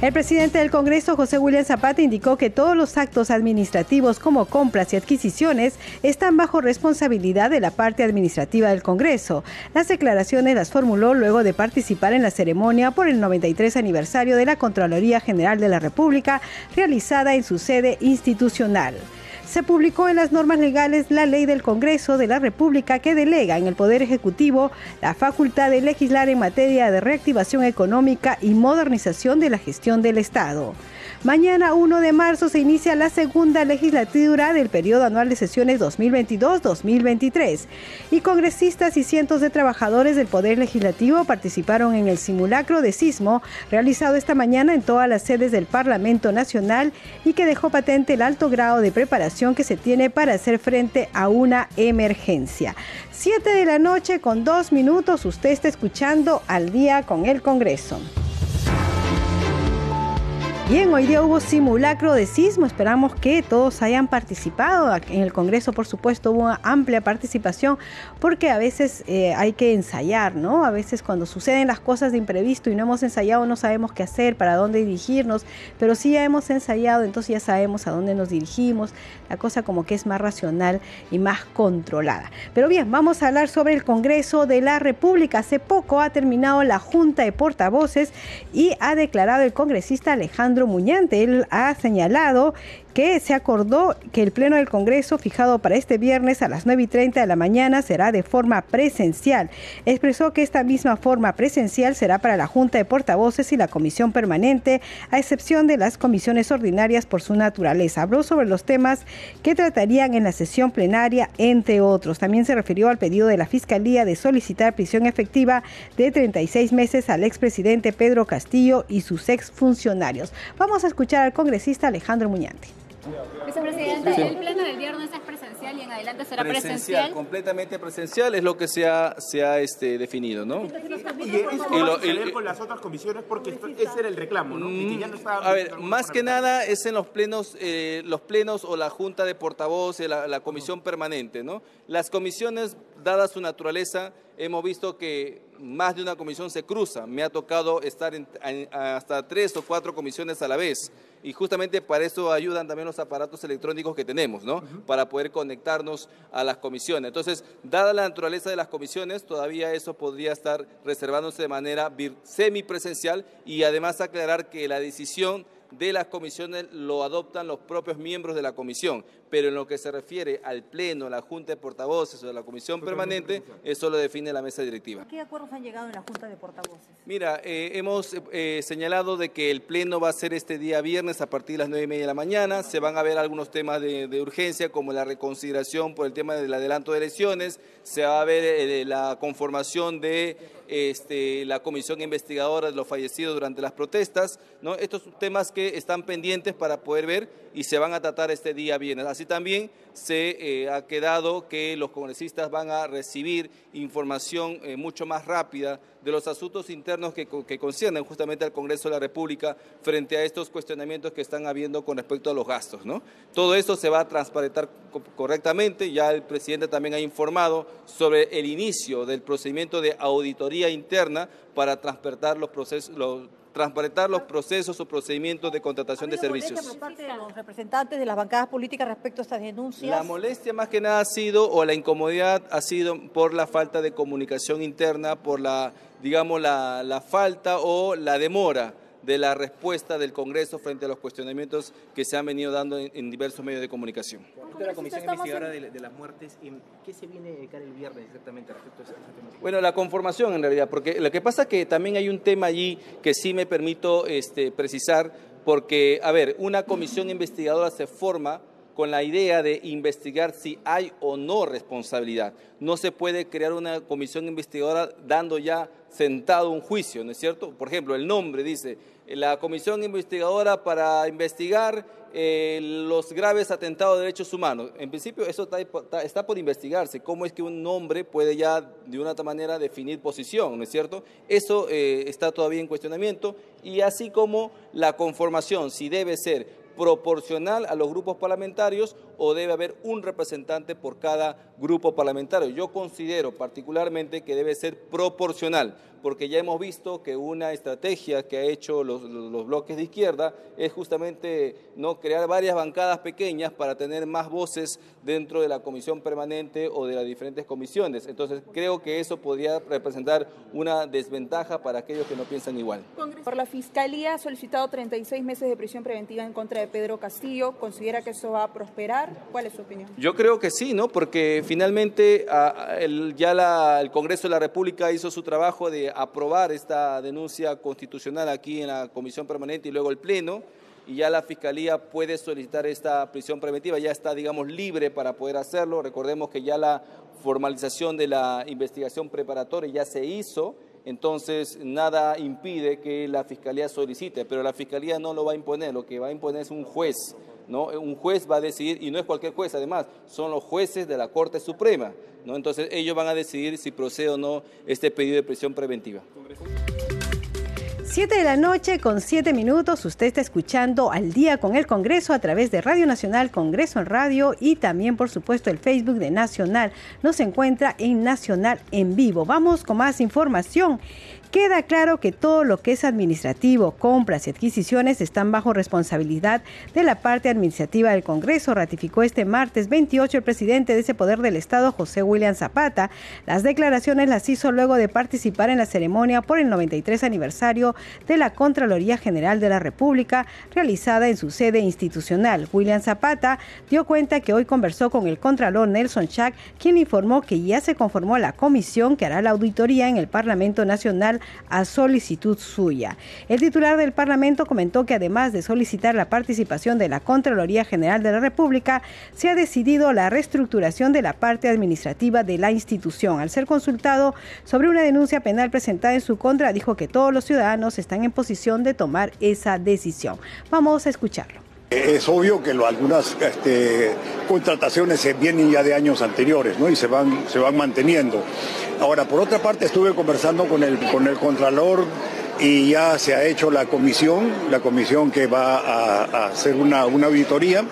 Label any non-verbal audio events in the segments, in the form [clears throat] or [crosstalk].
El presidente del Congreso, José William Zapata, indicó que todos los actos administrativos como compras y adquisiciones están bajo responsabilidad de la parte administrativa del Congreso. Las declaraciones las formuló luego de participar en la ceremonia por el 93 aniversario de la Contraloría General de la República realizada en su sede institucional se publicó en las normas legales la ley del Congreso de la República que delega en el Poder Ejecutivo la facultad de legislar en materia de reactivación económica y modernización de la gestión del Estado. Mañana 1 de marzo se inicia la segunda legislatura del periodo anual de sesiones 2022-2023 y congresistas y cientos de trabajadores del Poder Legislativo participaron en el simulacro de sismo realizado esta mañana en todas las sedes del Parlamento Nacional y que dejó patente el alto grado de preparación que se tiene para hacer frente a una emergencia. Siete de la noche con dos minutos, usted está escuchando al día con el Congreso. Bien, hoy día hubo simulacro de sismo, esperamos que todos hayan participado. En el Congreso, por supuesto, hubo una amplia participación porque a veces eh, hay que ensayar, ¿no? A veces cuando suceden las cosas de imprevisto y no hemos ensayado, no sabemos qué hacer, para dónde dirigirnos, pero sí ya hemos ensayado, entonces ya sabemos a dónde nos dirigimos, la cosa como que es más racional y más controlada. Pero bien, vamos a hablar sobre el Congreso de la República. Hace poco ha terminado la Junta de Portavoces y ha declarado el congresista Alejandro Muñante. Él ha señalado que se acordó que el Pleno del Congreso, fijado para este viernes a las 9 y 30 de la mañana, será de forma presencial. Expresó que esta misma forma presencial será para la Junta de Portavoces y la Comisión Permanente, a excepción de las comisiones ordinarias por su naturaleza. Habló sobre los temas que tratarían en la sesión plenaria, entre otros. También se refirió al pedido de la Fiscalía de solicitar prisión efectiva de 36 meses al expresidente Pedro Castillo y sus exfuncionarios. Vamos a escuchar al congresista Alejandro Muñante. Vicepresidente, el pleno del viernes es presencial y en adelante será presencial. Presencial, completamente presencial es lo que se ha, se ha este, definido, ¿no? Y eso y con las otras comisiones porque ese era el reclamo, ¿no? Y que ya no estaba a ver, más que nada es en los plenos, eh, los plenos o la junta de portavoces, la, la comisión permanente, ¿no? Las comisiones, dada su naturaleza, hemos visto que más de una comisión se cruza. Me ha tocado estar en, hasta tres o cuatro comisiones a la vez. Y justamente para eso ayudan también los aparatos electrónicos que tenemos, ¿no? Para poder conectarnos a las comisiones. Entonces, dada la naturaleza de las comisiones, todavía eso podría estar reservándose de manera semipresencial y además aclarar que la decisión de las comisiones lo adoptan los propios miembros de la comisión, pero en lo que se refiere al Pleno, la Junta de Portavoces o la Comisión Permanente, eso lo define la mesa directiva. ¿A qué acuerdos han llegado en la Junta de Portavoces? Mira, eh, hemos eh, señalado de que el Pleno va a ser este día viernes a partir de las nueve y media de la mañana, se van a ver algunos temas de, urgencia como la reconsideración por el tema del adelanto de elecciones, se va a ver eh, la conformación de este, la comisión investigadora de los fallecidos durante las protestas, ¿no? Estos temas que están pendientes para poder ver y se van a tratar este día viernes. Así también se eh, ha quedado que los congresistas van a recibir información eh, mucho más rápida de los asuntos internos que, conciernen justamente al Congreso de la República frente a estos cuestionamientos que están habiendo con respecto a los gastos. ¿no? Todo esto se va a transparentar correctamente, ya el presidente también ha informado sobre el inicio del procedimiento de auditoría interna para transparentar los procesos, transparentar los procesos o procedimientos de contratación de servicios. por parte de los representantes de las bancadas políticas respecto a estas denuncias? La molestia más que nada ha sido, o la incomodidad ha sido por la falta de comunicación interna, por la, digamos, la, la falta o la demora de la respuesta del Congreso frente a los cuestionamientos que se han venido dando en, diversos medios de comunicación. la Comisión Investigadora de, las Muertes, ¿qué se viene cara el viernes exactamente respecto a ese tema? Bueno, la conformación en realidad, porque lo que pasa es que también hay un tema allí que sí me permito este, precisar, porque, a ver, una comisión investigadora se forma con la idea de investigar si hay o no responsabilidad. No se puede crear una comisión investigadora dando ya sentado un juicio, ¿no es cierto? Por ejemplo, el nombre dice, la comisión investigadora para investigar eh, los graves atentados de derechos humanos. En principio eso está, por investigarse, cómo es que un nombre puede ya de una manera definir posición, ¿no es cierto? Eso eh, está todavía en cuestionamiento y así como la conformación, si debe ser proporcional a los grupos parlamentarios o debe haber un representante por cada grupo parlamentario. Yo considero particularmente que debe ser proporcional, porque ya hemos visto que una estrategia que ha hecho los, bloques de izquierda es justamente no crear varias bancadas pequeñas para tener más voces dentro de la comisión permanente o de las diferentes comisiones. Entonces creo que eso podría representar una desventaja para aquellos que no piensan igual. Por la Fiscalía ha solicitado 36 meses de prisión preventiva en contra de Pedro Castillo. ¿Considera que eso va a prosperar? ¿Cuál es su opinión? Yo creo que sí, ¿no? Porque finalmente ya el Congreso de la República hizo su trabajo de aprobar esta denuncia constitucional aquí en la Comisión Permanente y luego el Pleno y ya la Fiscalía puede solicitar esta prisión preventiva, ya está, digamos, libre para poder hacerlo. Recordemos que ya la formalización de la investigación preparatoria ya se hizo, entonces nada impide que la Fiscalía solicite, pero la Fiscalía no lo va a imponer, lo que va a imponer es un juez ¿no? Un juez va a decidir, y no es cualquier juez además, son los jueces de la Corte Suprema, ¿no? Entonces ellos van a decidir si procede o no este pedido de prisión preventiva. Siete de la noche con siete minutos, usted está escuchando al día con el Congreso a través de Radio Nacional, Congreso en Radio y también por supuesto el Facebook de Nacional. Nos encuentra en Nacional en vivo. Vamos con más información. Queda claro que todo lo que es administrativo, compras y adquisiciones están bajo responsabilidad de la parte administrativa del Congreso, ratificó este martes 28 el presidente de ese poder del Estado, José William Zapata. Las declaraciones las hizo luego de participar en la ceremonia por el 93 aniversario de la Contraloría General de la República, realizada en su sede institucional. William Zapata dio cuenta que hoy conversó con el Contralor Nelson Chac, quien informó que ya se conformó la comisión que hará la auditoría en el Parlamento Nacional a solicitud suya. El titular del Parlamento comentó que además de solicitar la participación de la Contraloría General de la República, se ha decidido la reestructuración de la parte administrativa de la institución. Al ser consultado sobre una denuncia penal presentada en su contra, dijo que todos los ciudadanos están en posición de tomar esa decisión. Vamos a escucharlo. Es obvio que algunas este, contrataciones se vienen ya de años anteriores ¿no? y se van, se van manteniendo. Ahora, por otra parte, estuve conversando con el, con el Contralor y ya se ha hecho la comisión, la comisión que va a, hacer una, una auditoría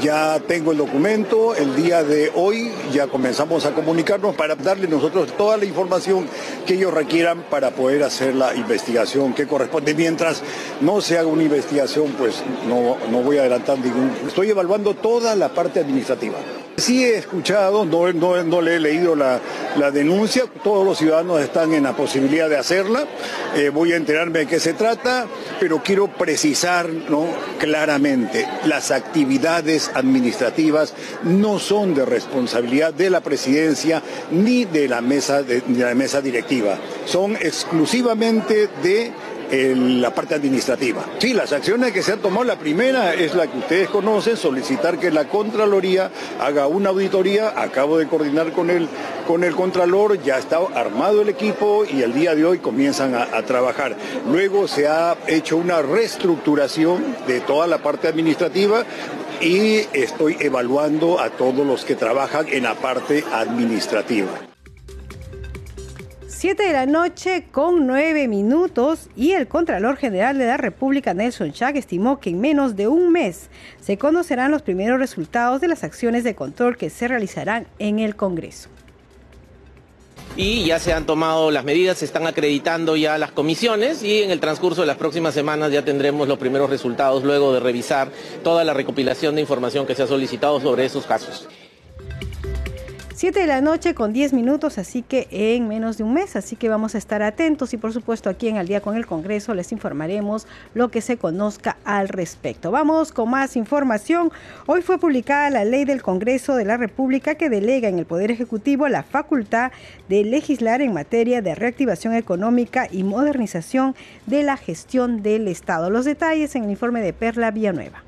ya tengo el documento, el día de hoy ya comenzamos a comunicarnos para darle nosotros toda la información que ellos requieran para poder hacer la investigación que corresponde. Mientras no se haga una investigación, pues no, no voy a adelantar ningún... Estoy evaluando toda la parte administrativa. Sí he escuchado, no, no, le he leído la, denuncia, todos los ciudadanos están en la posibilidad de hacerla, eh, voy a enterarme de qué se trata, pero quiero precisar ¿no? claramente, las actividades administrativas no son de responsabilidad de la presidencia ni de la mesa, de la mesa directiva, son exclusivamente de la parte administrativa. Sí, las acciones que se han tomado, la primera es la que ustedes conocen, solicitar que la Contraloría haga una auditoría. Acabo de coordinar con el, con el Contralor, ya está armado el equipo y el día de hoy comienzan a trabajar. Luego se ha hecho una reestructuración de toda la parte administrativa y estoy evaluando a todos los que trabajan en la parte administrativa. 7 de la noche con 9 minutos y el Contralor General de la República, Nelson Chag, estimó que en menos de un mes se conocerán los primeros resultados de las acciones de control que se realizarán en el Congreso y ya se han tomado las medidas, se están acreditando ya las comisiones y en el transcurso de las próximas semanas ya tendremos los primeros resultados luego de revisar toda la recopilación de información que se ha solicitado sobre esos casos. 7 de la noche con 10 minutos, así que en menos de un mes, así que vamos a estar atentos y por supuesto aquí en Al día con el Congreso les informaremos lo que se conozca al respecto. Vamos con más información. Hoy fue publicada la ley del Congreso de la República que delega en el Poder Ejecutivo la facultad de legislar en materia de reactivación económica y modernización de la gestión del Estado. Los detalles en el informe de Perla Villanueva.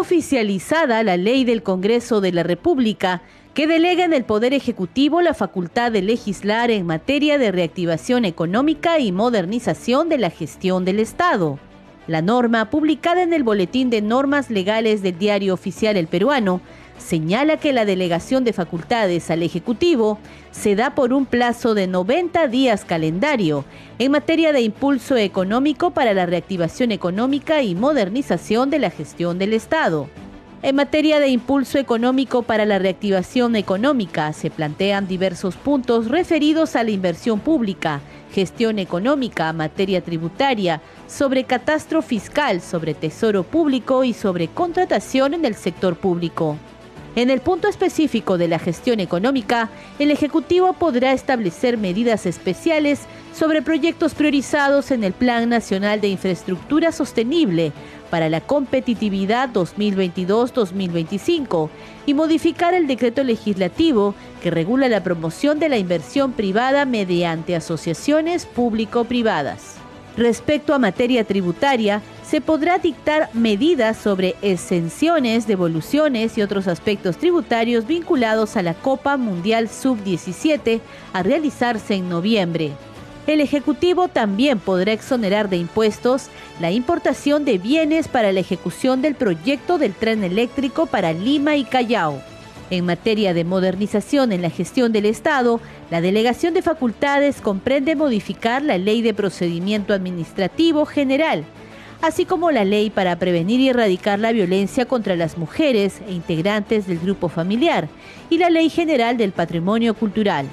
Oficializada la ley del Congreso de la República que delega en el Poder Ejecutivo la facultad de legislar en materia de reactivación económica y modernización de la gestión del Estado. La norma, publicada en el Boletín de Normas Legales del Diario Oficial El Peruano, señala que la delegación de facultades al Ejecutivo se da por un plazo de 90 días calendario en materia de impulso económico para la reactivación económica y modernización de la gestión del Estado. En materia de impulso económico para la reactivación económica, se plantean diversos puntos referidos a la inversión pública, gestión económica, materia tributaria, sobre catastro fiscal, sobre tesoro público y sobre contratación en el sector público. En el punto específico de la gestión económica, el Ejecutivo podrá establecer medidas especiales sobre proyectos priorizados en el Plan Nacional de Infraestructura Sostenible para la competitividad 2022-2025 y modificar el decreto legislativo que regula la promoción de la inversión privada mediante asociaciones público-privadas. Respecto a materia tributaria, se podrá dictar medidas sobre exenciones, devoluciones y otros aspectos tributarios vinculados a la Copa Mundial Sub-17 a realizarse en noviembre. El Ejecutivo también podrá exonerar de impuestos la importación de bienes para la ejecución del proyecto del tren eléctrico para Lima y Callao. En materia de modernización en la gestión del Estado, la delegación de facultades comprende modificar la Ley de Procedimiento Administrativo General, así como la Ley para prevenir y erradicar la violencia contra las mujeres e integrantes del grupo familiar y la Ley General del Patrimonio Cultural.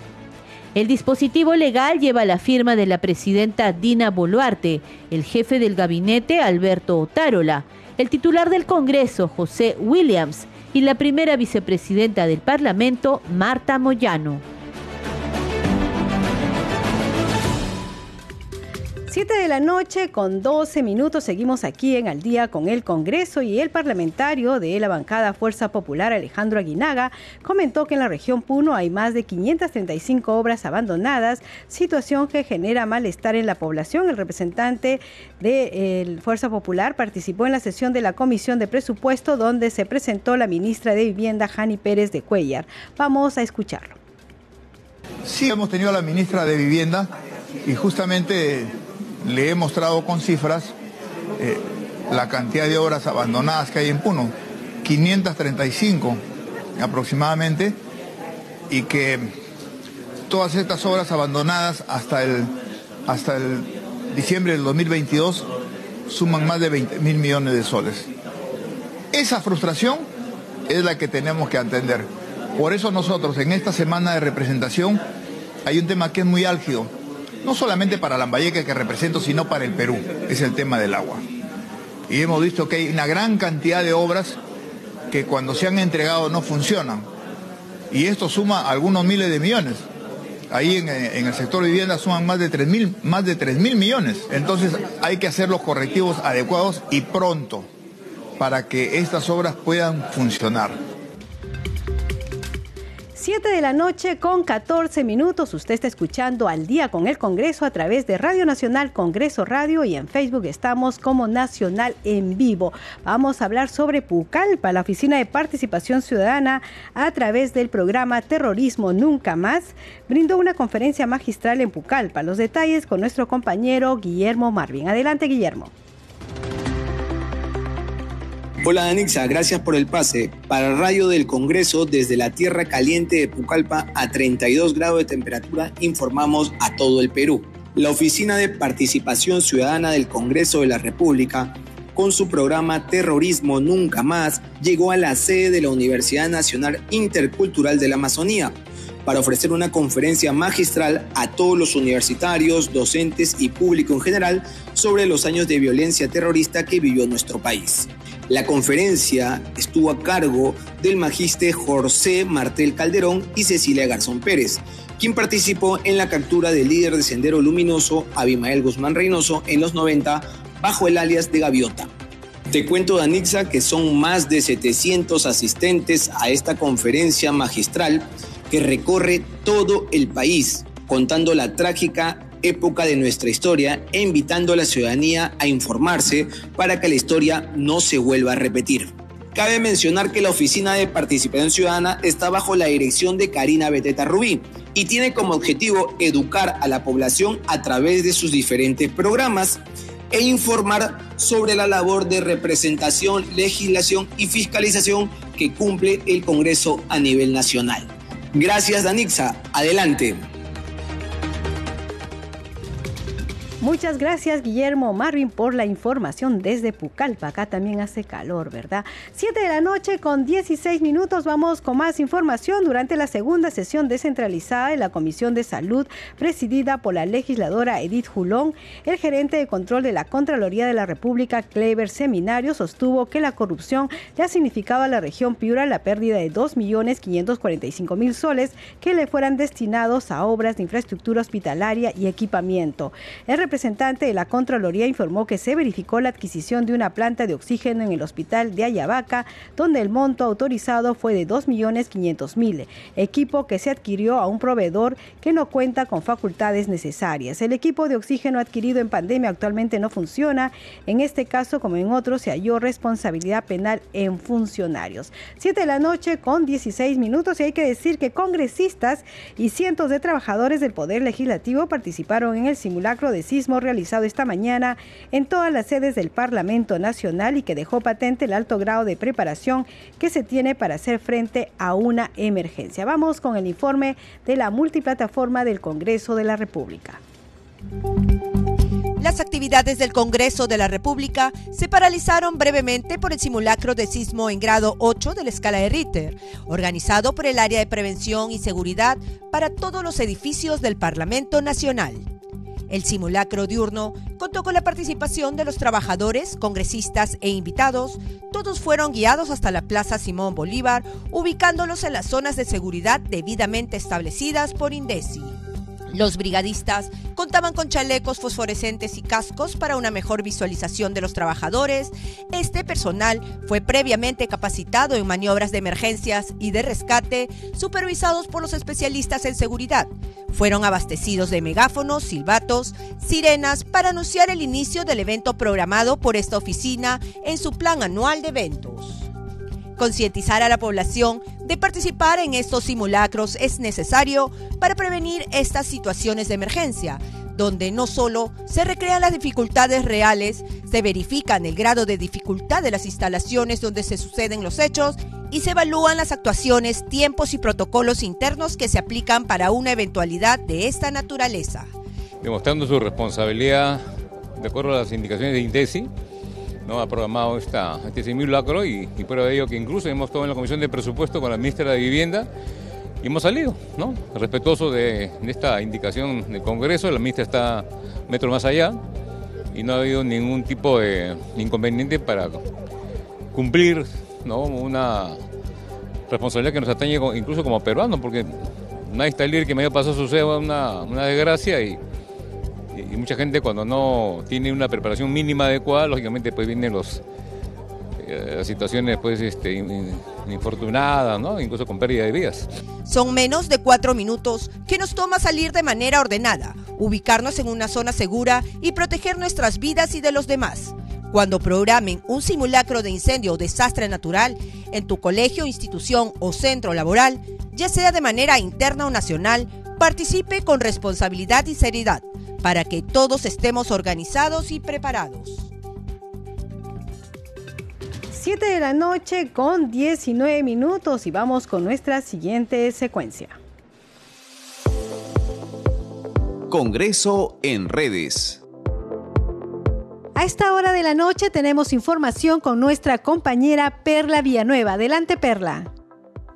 El dispositivo legal lleva la firma de la presidenta Dina Boluarte, el jefe del gabinete Alberto Otárola, el titular del Congreso José Williams y la primera vicepresidenta del Parlamento Marta Moyano. 7 de la noche con 12 minutos seguimos aquí en Al día con el Congreso y el parlamentario de la bancada Fuerza Popular Alejandro Aguinaga comentó que en la región Puno hay más de 535 obras abandonadas, situación que genera malestar en la población. El representante de Fuerza Popular participó en la sesión de la Comisión de Presupuesto donde se presentó la ministra de Vivienda Jani Pérez de Cuellar. Vamos a escucharlo. Sí, hemos tenido a la ministra de Vivienda y justamente le he mostrado con cifras eh, la cantidad de obras abandonadas que hay en Puno, 535 aproximadamente, y que todas estas obras abandonadas hasta el, hasta el diciembre del 2022 suman más de 20 mil millones de soles. Esa frustración es la que tenemos que atender. Por eso nosotros en esta semana de representación hay un tema que es muy álgido, no solamente para Lambayeque que represento, sino para el Perú, es el tema del agua. Y hemos visto que hay una gran cantidad de obras que cuando se han entregado no funcionan. Y esto suma algunos miles de millones. Ahí en, el sector vivienda suman más de 3 mil, más de 3 mil millones. Entonces hay que hacer los correctivos adecuados y pronto para que estas obras puedan funcionar. 7 de la noche con 14 minutos. Usted está escuchando al día con el Congreso a través de Radio Nacional Congreso Radio y en Facebook estamos como Nacional en vivo. Vamos a hablar sobre Pucallpa, la Oficina de Participación Ciudadana a través del programa Terrorismo Nunca Más. Brindó una conferencia magistral en Pucallpa. Los detalles con nuestro compañero Guillermo Marvin. Adelante, Guillermo. Hola Danixa, gracias por el pase. Para Radio del Congreso, desde la Tierra Caliente de Pucallpa a 32 grados de temperatura, informamos a todo el Perú. La Oficina de Participación Ciudadana del Congreso de la República, con su programa Terrorismo Nunca Más, llegó a la sede de la Universidad Nacional Intercultural de la Amazonía para ofrecer una conferencia magistral a todos los universitarios, docentes y público en general sobre los años de violencia terrorista que vivió nuestro país. La conferencia estuvo a cargo del magíster José Martel Calderón y Cecilia Garzón Pérez, quien participó en la captura del líder de Sendero Luminoso, Abimael Guzmán Reynoso, en los 90, bajo el alias de Gaviota. Te cuento, Danixa, que son más de 700 asistentes a esta conferencia magistral que recorre todo el país, contando la trágica época de nuestra historia e invitando a la ciudadanía a informarse para que la historia no se vuelva a repetir. Cabe mencionar que la Oficina de Participación Ciudadana está bajo la dirección de Karina Beteta Rubí y tiene como objetivo educar a la población a través de sus diferentes programas e informar sobre la labor de representación, legislación y fiscalización que cumple el Congreso a nivel nacional. Gracias, Danixa. Adelante. Muchas gracias Guillermo Marvin por la información desde Pucallpa. Acá también hace calor, ¿verdad? Siete de la noche con 16 minutos vamos con más información durante la segunda sesión descentralizada de la Comisión de Salud presidida por la legisladora Edith Julón. El gerente de control de la Contraloría de la República, Clever Seminario, sostuvo que la corrupción ya significaba a la región Piura la pérdida de 2.545.000 soles que le fueran destinados a obras de infraestructura hospitalaria y equipamiento. El representante de la Contraloría informó que se verificó la adquisición de una planta de oxígeno en el hospital de Ayabaca, donde el monto autorizado fue de 2.500.000, equipo que se adquirió a un proveedor que no cuenta con facultades necesarias. El equipo de oxígeno adquirido en pandemia actualmente no funciona. En este caso, como en otros, se halló responsabilidad penal en funcionarios. Siete de la noche con 16 minutos y hay que decir que congresistas y cientos de trabajadores del Poder Legislativo participaron en el simulacro de sismo realizado esta mañana en todas las sedes del Parlamento Nacional y que dejó patente el alto grado de preparación que se tiene para hacer frente a una emergencia. Vamos con el informe de la multiplataforma del Congreso de la República. Las actividades del Congreso de la República se paralizaron brevemente por el simulacro de sismo en grado 8 de la escala de Ritter, organizado por el área de prevención y seguridad para todos los edificios del Parlamento Nacional. El simulacro diurno contó con la participación de los trabajadores, congresistas e invitados. Todos fueron guiados hasta la Plaza Simón Bolívar, ubicándolos en las zonas de seguridad debidamente establecidas por INDECI. Los brigadistas contaban con chalecos fosforescentes y cascos para una mejor visualización de los trabajadores. Este personal fue previamente capacitado en maniobras de emergencias y de rescate, supervisados por los especialistas en seguridad. Fueron abastecidos de megáfonos, silbatos, sirenas para anunciar el inicio del evento programado por esta oficina en su plan anual de eventos. Concientizar a la población de participar en estos simulacros es necesario para prevenir estas situaciones de emergencia, donde no solo se recrean las dificultades reales, se verifican el grado de dificultad de las instalaciones donde se suceden los hechos y se evalúan las actuaciones, tiempos y protocolos internos que se aplican para una eventualidad de esta naturaleza. Demostrando su responsabilidad de acuerdo a las indicaciones de INDECI, ¿no? ha programado esta, este simulacro y, y prueba de ello que incluso hemos estado en la Comisión de Presupuesto con la ministra de Vivienda y hemos salido, ¿no? respetuoso de, esta indicación del Congreso, la ministra está metro más allá y no ha habido ningún tipo de inconveniente para cumplir ¿no? una responsabilidad que nos atañe incluso como peruanos, porque nadie está libre que medio paso suceda una, una desgracia y mucha gente cuando no tiene una preparación mínima adecuada, lógicamente pues vienen los eh, las situaciones pues este, infortunadas, incluso con pérdida de vidas. Son menos de cuatro minutos que nos toma salir de manera ordenada, ubicarnos en una zona segura y proteger nuestras vidas y de los demás. Cuando programen un simulacro de incendio o desastre natural en tu colegio, institución o centro laboral, ya sea de manera interna o nacional, participe con responsabilidad y seriedad para que todos estemos organizados y preparados. 7 de la noche con 19 minutos y vamos con nuestra siguiente secuencia. Congreso en redes. A esta hora de la noche tenemos información con nuestra compañera Perla Villanueva. Adelante, Perla.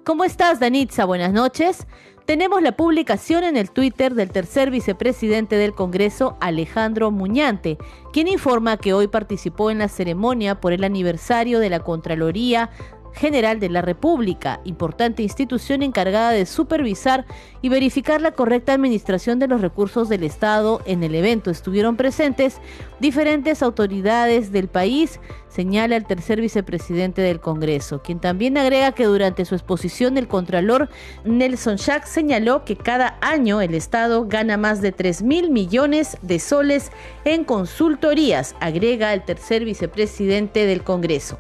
¿Cómo estás, Danitza? Buenas noches. Tenemos la publicación en el Twitter del tercer vicepresidente del Congreso, Alejandro Muñante, quien informa que hoy participó en la ceremonia por el aniversario de la Contraloría General de la República, importante institución encargada de supervisar y verificar la correcta administración de los recursos del Estado. En el evento estuvieron presentes diferentes autoridades del país, señala el tercer vicepresidente del Congreso, quien también agrega que durante su exposición el Contralor Nelson Schack señaló que cada año el Estado gana más de 3 mil millones de soles en consultorías, agrega el tercer vicepresidente del Congreso.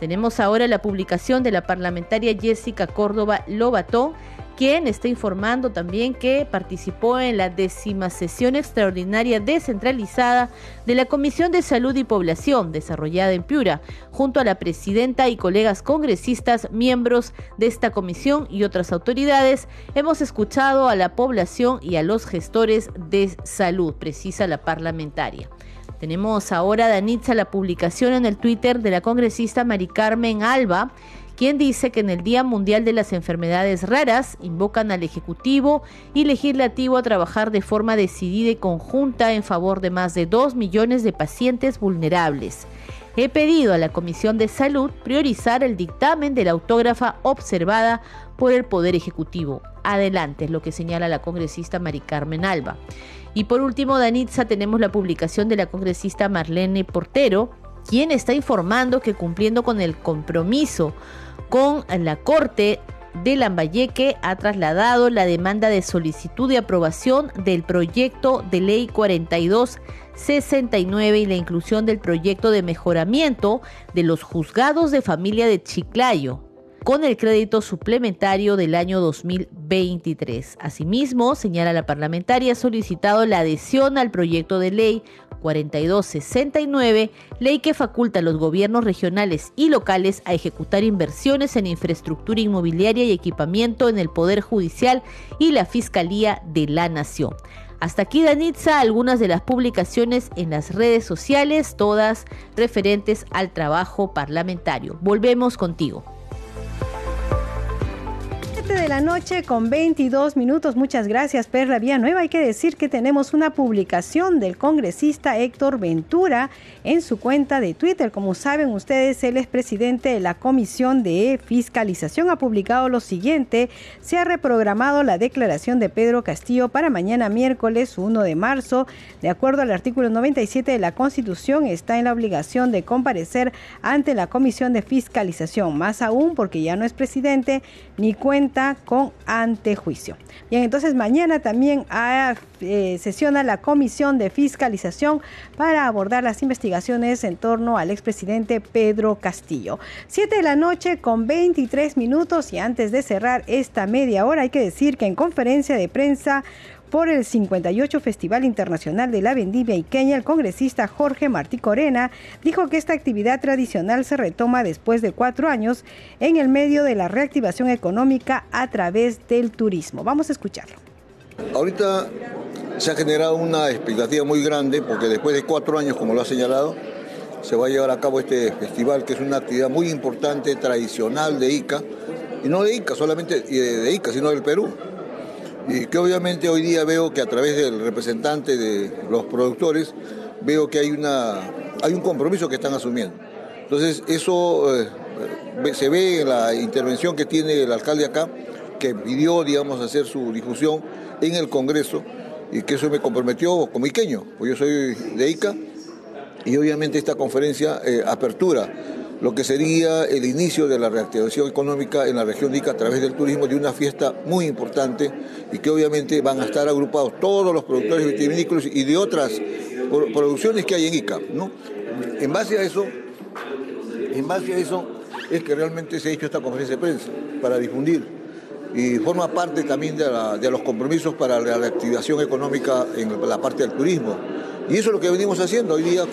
Tenemos ahora la publicación de la parlamentaria Jessica Córdoba Lobatón, quien está informando también que participó en la décima sesión extraordinaria descentralizada de la Comisión de Salud y Población desarrollada en Piura, junto a la presidenta y colegas congresistas, miembros de esta comisión y otras autoridades. Hemos escuchado a la población y a los gestores de salud, precisa la parlamentaria. Tenemos ahora, Danitza, la publicación en el Twitter de la congresista Mari Carmen Alba, quien dice que en el Día Mundial de las Enfermedades Raras invocan al Ejecutivo y Legislativo a trabajar de forma decidida y conjunta en favor de más de 2 millones de pacientes vulnerables. He pedido a la Comisión de Salud priorizar el dictamen de la autógrafa observada por el Poder Ejecutivo. Adelante, es lo que señala la congresista Mari Carmen Alba. Y por último, Danitza, tenemos la publicación de la congresista Marlene Portero, quien está informando que cumpliendo con el compromiso con la Corte de Lambayeque ha trasladado la demanda de solicitud de aprobación del proyecto de ley 4269 y la inclusión del proyecto de mejoramiento de los juzgados de familia de Chiclayo con el crédito suplementario del año 2023. Asimismo, señala la parlamentaria, ha solicitado la adhesión al proyecto de ley 4269, ley que faculta a los gobiernos regionales y locales a ejecutar inversiones en infraestructura inmobiliaria y equipamiento en el Poder Judicial y la Fiscalía de la Nación. Hasta aquí, Danitza, algunas de las publicaciones en las redes sociales, todas referentes al trabajo parlamentario. Volvemos contigo de la noche con 22 minutos. Muchas gracias, Perla Nueva. Hay que decir que tenemos una publicación del congresista Héctor Ventura en su cuenta de Twitter. Como saben ustedes, él es presidente de la Comisión de Fiscalización. Ha publicado lo siguiente. Se ha reprogramado la declaración de Pedro Castillo para mañana miércoles 1 de marzo. De acuerdo al artículo 97 de la Constitución, está en la obligación de comparecer ante la Comisión de Fiscalización. Más aún porque ya no es presidente ni cuenta con antejuicio. Bien, entonces mañana también eh, sesiona la Comisión de Fiscalización para abordar las investigaciones en torno al expresidente Pedro Castillo. Siete de la noche con 23 minutos y antes de cerrar esta media hora hay que decir que en conferencia de prensa por el 58 Festival Internacional de la Vendimia Iqueña, el congresista Jorge Martí Corena dijo que esta actividad tradicional se retoma después de cuatro años en el medio de la reactivación económica a través del turismo. Vamos a escucharlo. Ahorita se ha generado una expectativa muy grande porque después de cuatro años, como lo ha señalado, se va a llevar a cabo este festival que es una actividad muy importante, tradicional de Ica, y no de Ica solamente de Ica, sino del Perú y que obviamente hoy día veo que a través del representante de los productores veo que hay, una, hay un compromiso que están asumiendo. Entonces eso eh, se ve en la intervención que tiene el alcalde acá, que pidió, digamos, hacer su difusión en el Congreso y que eso me comprometió como iqueño, pues yo soy de ICA y obviamente esta conferencia eh, apertura lo que sería el inicio de la reactivación económica en la región de Ica a través del turismo de una fiesta muy importante y que obviamente van a estar agrupados todos los productores vitivinícolas y de otras producciones que hay en Ica. ¿no? En base a eso, en base a eso es que realmente se ha hecho esta conferencia de prensa para difundir y forma parte también de, los compromisos para la reactivación económica en la parte del turismo. Y eso es lo que venimos haciendo hoy día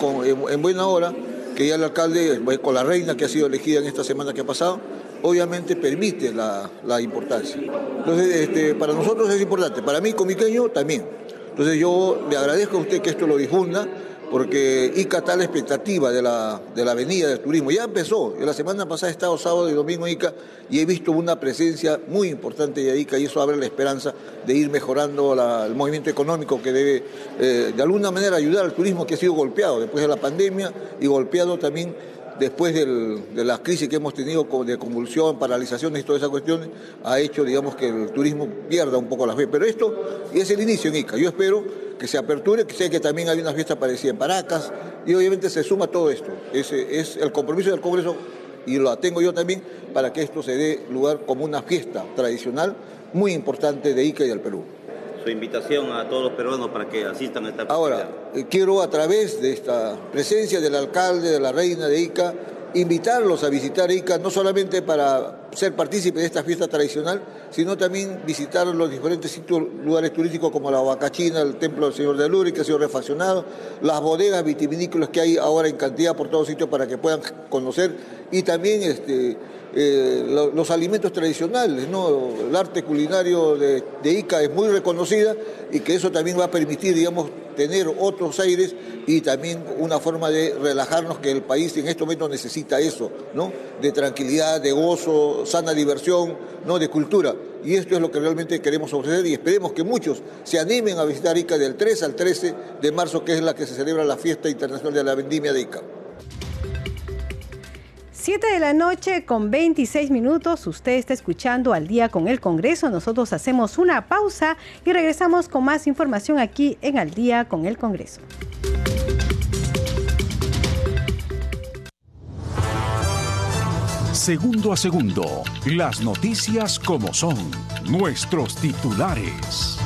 en buena hora que ya el alcalde, con la reina que ha sido elegida en esta semana que ha pasado, obviamente permite la, importancia. Entonces, este, para nosotros es importante, para mí, comiqueño, también. Entonces yo le agradezco a usted que esto lo difunda, porque Ica está la expectativa de la, de la avenida del turismo. Ya empezó, la semana pasada he estado sábado y domingo en Ica y he visto una presencia muy importante de Ica y eso abre la esperanza de ir mejorando el movimiento económico que debe eh, de alguna manera ayudar al turismo que ha sido golpeado después de la pandemia y golpeado también después de la crisis que hemos tenido de convulsión, paralizaciones y todas esas cuestiones, ha hecho, digamos, que el turismo pierda un poco la fe. Pero esto es el inicio en Ica. Yo espero que se aperture, que sé que también hay una fiesta parecida en Paracas, y obviamente se suma todo esto. Ese es el compromiso del Congreso, y lo tengo yo también, para que esto se dé lugar como una fiesta tradicional muy importante de Ica y del Perú. Su invitación a todos los peruanos para que asistan a esta Ahora, eh, quiero a través de esta presencia del alcalde, de la reina de Ica, invitarlos a visitar Ica, no solamente para ser partícipes de esta fiesta tradicional, sino también visitar los diferentes sitios, lugares turísticos como la Huacachina, el Templo del Señor de Luri, que ha sido refaccionado, las bodegas vitivinícolas que hay ahora en cantidad por todos sitios para que puedan conocer, y también este, eh, lo- los alimentos tradicionales, ¿no? El arte culinario de, de Ica es muy reconocida y que eso también va a permitir, digamos, tener otros aires y también una forma de relajarnos que el país en este momento necesita eso, ¿no? De tranquilidad, de gozo, sana diversión, ¿no? De cultura. Y esto es lo que realmente queremos ofrecer y esperemos que muchos se animen a visitar Ica del 3 al 13 de marzo, que es la que se celebra la fiesta internacional de la vendimia de Ica. 7 de la noche con 26 minutos. Usted está escuchando al día con el Congreso. Nosotros hacemos una pausa y regresamos con más información aquí en Al día con el Congreso. Segundo a segundo, las noticias como son, nuestros titulares.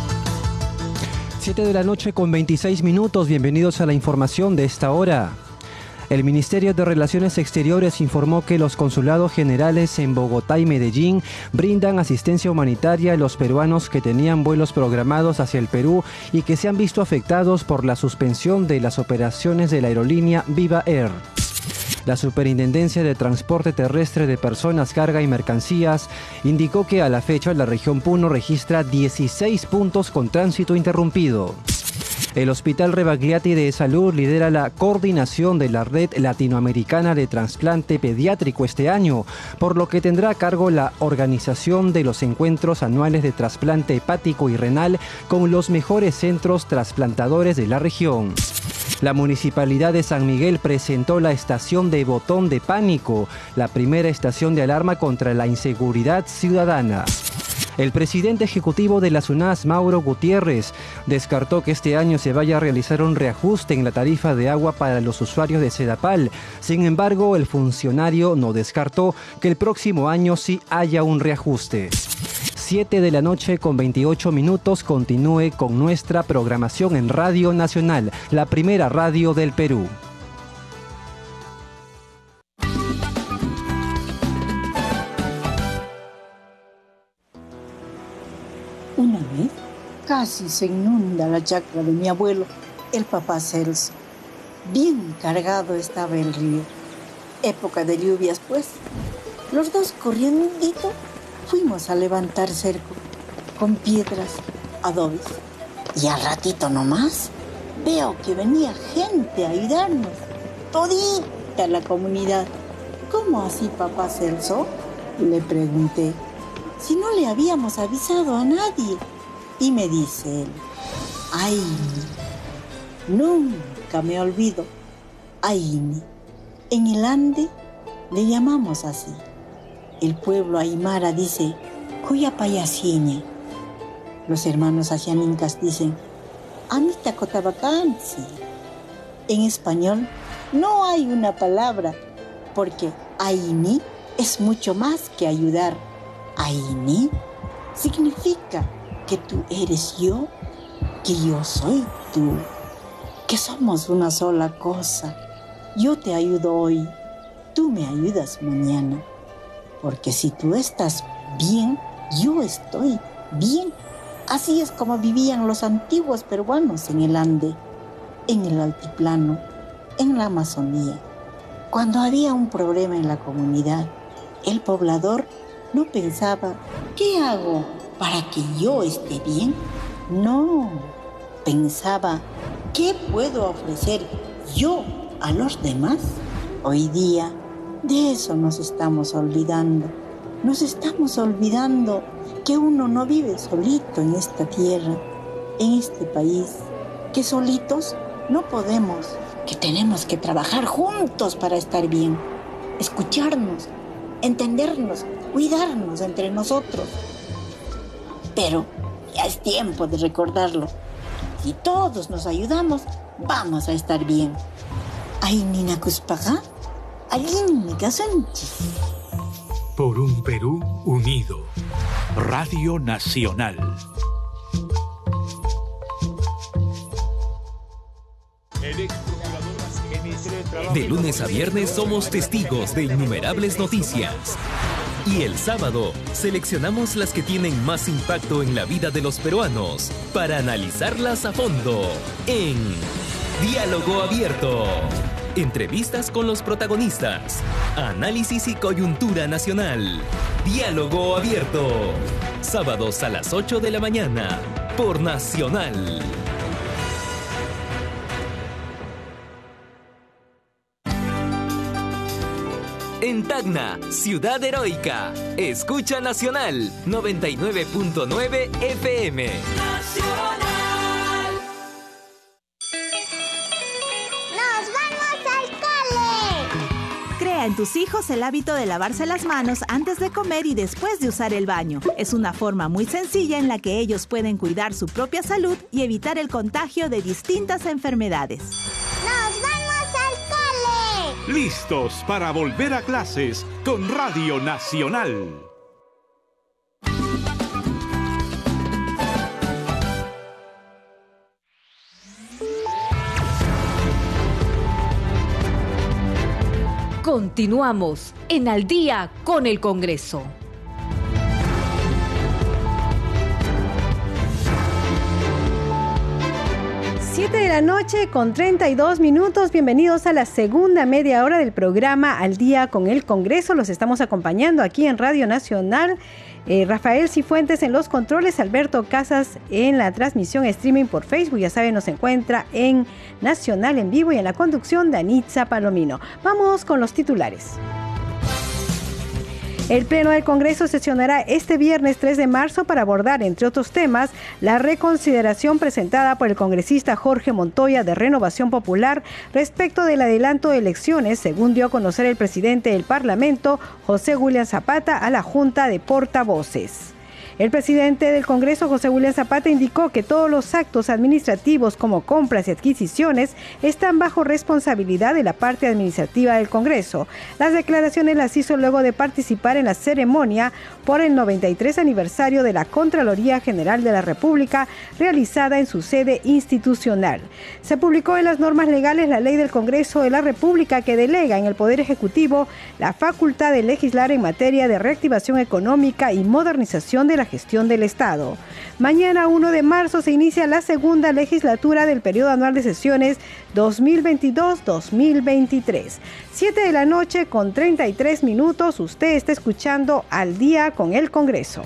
7 de la noche con 26 minutos, bienvenidos a la información de esta hora. El Ministerio de Relaciones Exteriores informó que los consulados generales en Bogotá y Medellín brindan asistencia humanitaria a los peruanos que tenían vuelos programados hacia el Perú y que se han visto afectados por la suspensión de las operaciones de la aerolínea Viva Air. La Superintendencia de Transporte Terrestre de Personas, Carga y Mercancías indicó que a la fecha la región Puno registra 16 puntos con tránsito interrumpido. El Hospital Rebagliati de Salud lidera la coordinación de la Red Latinoamericana de Trasplante Pediátrico este año, por lo que tendrá a cargo la organización de los encuentros anuales de trasplante hepático y renal con los mejores centros trasplantadores de la región. La Municipalidad de San Miguel presentó la estación de botón de pánico, la primera estación de alarma contra la inseguridad ciudadana. El presidente ejecutivo de la SUNAS, Mauro Gutiérrez, descartó que este año se vaya a realizar un reajuste en la tarifa de agua para los usuarios de Sedapal. Sin embargo, el funcionario no descartó que el próximo año sí haya un reajuste. 7 de la noche con 28 minutos continúe con nuestra programación en Radio Nacional, la primera radio del Perú. Casi se inunda la chacra de mi abuelo, el papá Celso. Bien cargado estaba el río. Época de lluvias, pues. Los dos corriendito fuimos a levantar cerco con piedras, adobes. Y al ratito nomás veo que venía gente a ayudarnos. Todita la comunidad. ¿Cómo así, papá Celso? Le pregunté si no le habíamos avisado a nadie. Y me dice él, ay, nunca me olvido. Aini. En el Ande le llamamos así. El pueblo aymara dice, cuya payasieña. Los hermanos asianincas dicen, Anita Cotabacansi. En español no hay una palabra, porque Aini es mucho más que ayudar. Aini significa que tú eres yo, que yo soy tú, que somos una sola cosa. Yo te ayudo hoy, tú me ayudas mañana, porque si tú estás bien, yo estoy bien. Así es como vivían los antiguos peruanos en el Ande, en el altiplano, en la Amazonía. Cuando había un problema en la comunidad, el poblador no pensaba, ¿qué hago para que yo esté bien? No, pensaba, ¿qué puedo ofrecer yo a los demás? Hoy día de eso nos estamos olvidando. Nos estamos olvidando que uno no vive solito en esta tierra, en este país, que solitos no podemos, que tenemos que trabajar juntos para estar bien, escucharnos, entendernos, cuidarnos entre nosotros. Pero ya es tiempo de recordarlo. Si todos nos ayudamos, vamos a estar bien. Ay, Nina Cuspaga, alguien me Por un Perú unido. Radio Nacional. De lunes a viernes somos testigos de innumerables noticias. Y el sábado seleccionamos las que tienen más impacto en la vida de los peruanos para analizarlas a fondo en Diálogo Abierto. Entrevistas con los protagonistas. Análisis y coyuntura nacional. Diálogo Abierto. Sábados a las 8 de la mañana por Nacional. En Tacna, Ciudad Heroica. Escucha Nacional 99.9 FM. ¡Nos vamos al cole! Crea en tus hijos el hábito de lavarse las manos antes de comer y después de usar el baño. Es una forma muy sencilla en la que ellos pueden cuidar su propia salud y evitar el contagio de distintas enfermedades. ¡Nos vamos! Listos para volver a clases con Radio Nacional. Continuamos en Al día con el Congreso. Siete de la noche con 32 minutos. Bienvenidos a la segunda media hora del programa Al día con el Congreso. Los estamos acompañando aquí en Radio Nacional. Eh, Rafael Cifuentes en los controles, Alberto Casas en la transmisión streaming por Facebook. Ya saben, nos encuentra en Nacional en vivo y en la conducción de Anitza Palomino. Vamos con los titulares. El Pleno del Congreso sesionará este viernes 3 de marzo para abordar, entre otros temas, la reconsideración presentada por el congresista Jorge Montoya de Renovación Popular respecto del adelanto de elecciones, según dio a conocer el presidente del Parlamento, José William Zapata, a la Junta de Portavoces. El presidente del Congreso, José William Zapata, indicó que todos los actos administrativos como compras y adquisiciones están bajo responsabilidad de la parte administrativa del Congreso. Las declaraciones las hizo luego de participar en la ceremonia por el 93 aniversario de la Contraloría General de la República realizada en su sede institucional. Se publicó en las normas legales la ley del Congreso de la República que delega en el Poder Ejecutivo la facultad de legislar en materia de reactivación económica y modernización de la gestión del Estado. Mañana 1 de marzo se inicia la segunda legislatura del periodo anual de sesiones 2022-2023. 7 de la noche con 33 minutos, usted está escuchando al día con el Congreso.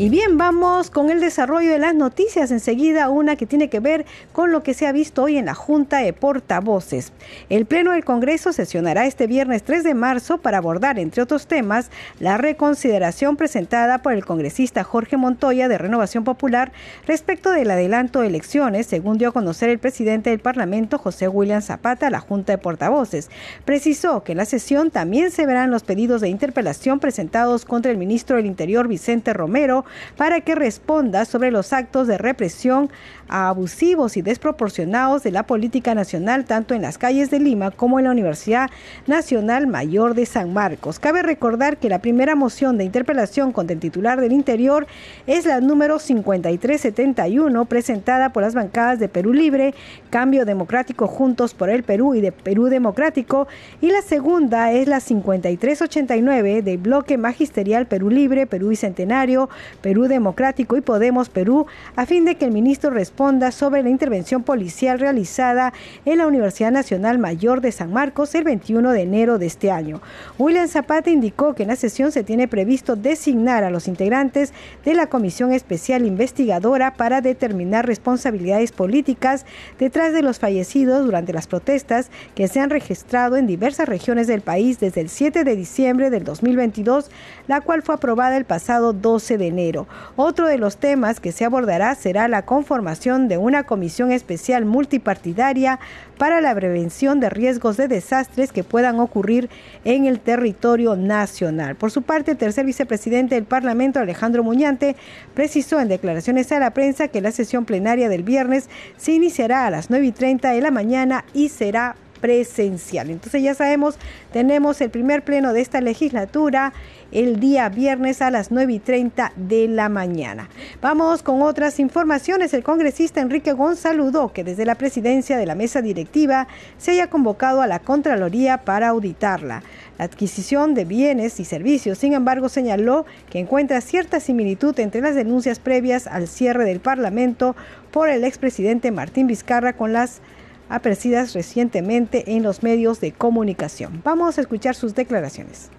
Y bien, vamos con el desarrollo de las noticias. Enseguida una que tiene que ver con lo que se ha visto hoy en la Junta de Portavoces. El Pleno del Congreso sesionará este viernes 3 de marzo para abordar, entre otros temas, la reconsideración presentada por el congresista Jorge Montoya de Renovación Popular respecto del adelanto de elecciones, según dio a conocer el presidente del Parlamento, José William Zapata, a la Junta de Portavoces. Precisó que en la sesión también se verán los pedidos de interpelación presentados contra el ministro del Interior, Vicente Romero, para que responda sobre los actos de represión abusivos y desproporcionados de la política nacional tanto en las calles de Lima como en la Universidad Nacional Mayor de San Marcos. Cabe recordar que la primera moción de interpelación contra el titular del Interior es la número 5371 presentada por las bancadas de Perú Libre, Cambio Democrático Juntos por el Perú y de Perú Democrático y la segunda es la 5389 del Bloque Magisterial Perú Libre, Perú Bicentenario, Perú Democrático y Podemos Perú a fin de que el ministro responda sobre la intervención policial realizada en la Universidad Nacional Mayor de San Marcos el 21 de enero de este año. William Zapata indicó que en la sesión se tiene previsto designar a los integrantes de la Comisión Especial Investigadora para determinar responsabilidades políticas detrás de los fallecidos durante las protestas que se han registrado en diversas regiones del país desde el 7 de diciembre del 2022, la cual fue aprobada el pasado 12 de enero. Otro de los temas que se abordará será la conformación de una comisión especial multipartidaria para la prevención de riesgos de desastres que puedan ocurrir en el territorio nacional. Por su parte, el tercer vicepresidente del Parlamento, Alejandro Muñante, precisó en declaraciones a la prensa que la sesión plenaria del viernes se iniciará a las 9 y 30 de la mañana y será presencial. Entonces ya sabemos, tenemos el primer pleno de esta legislatura el día viernes a las 9 y 30 de la mañana. Vamos con otras informaciones. El congresista Enrique González saludó que desde la presidencia de la mesa directiva se haya convocado a la Contraloría para auditarla. La adquisición de bienes y servicios, sin embargo, señaló que encuentra cierta similitud entre las denuncias previas al cierre del Parlamento por el expresidente Martín Vizcarra con las apreciadas recientemente en los medios de comunicación. Vamos a escuchar sus declaraciones.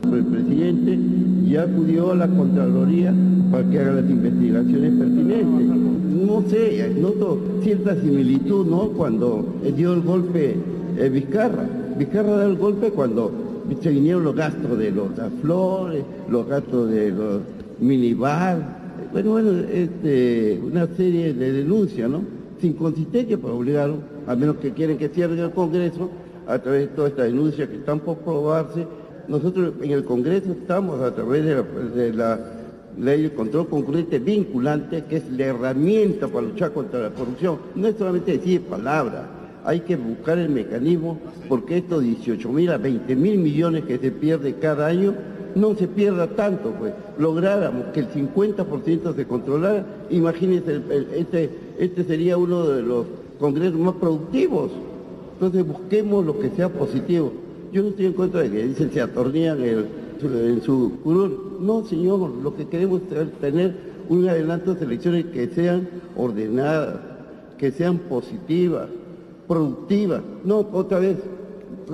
Presidente ya acudió a la Contraloría para que haga las investigaciones pertinentes. No sé, noto cierta similitud, ¿no? Cuando dio el golpe eh, Vizcarra. Vizcarra dio el golpe cuando se vinieron los gastos de los flores, los gastos de los minibar. Bueno, bueno, este, una serie de denuncias, ¿no? Sin consistencia para obligarlo, a menos que quieren que cierre el Congreso, a través de todas estas denuncias que están por probarse nosotros en el Congreso estamos a través de la, ley de control concurrente vinculante, que es la herramienta para luchar contra la corrupción. No es solamente decir palabras, hay que buscar el mecanismo porque estos 18 mil a 20 mil millones que se pierde cada año no se pierda tanto, pues lográramos que el 50% se controlara, imagínense, este, este sería uno de los congresos más productivos. Entonces busquemos lo que sea positivo. Yo no estoy en contra de que dicen se atornillan en su curul. No, señor, lo que queremos es tener un adelanto de elecciones que sean ordenadas, que sean positivas, productivas. No, otra vez,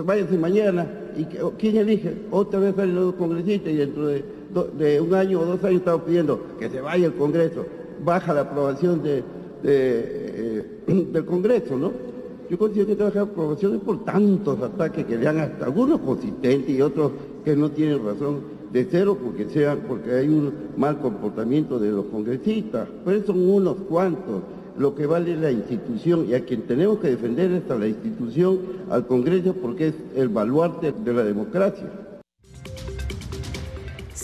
váyanse mañana. ¿Y quién elige? Otra vez salen los congresistas y dentro de, un año o dos años estamos pidiendo que se vaya el Congreso. Baja la aprobación de, eh, [clears throat] del Congreso, ¿no? Yo considero que trabajar aprobación es por tantos ataques que le dan hasta algunos consistentes y otros que no tienen razón de cero porque sean, porque hay un mal comportamiento de los congresistas, pero son unos cuantos. Lo que vale la institución y a quien tenemos que defender es a la institución, al Congreso, porque es el baluarte de la democracia.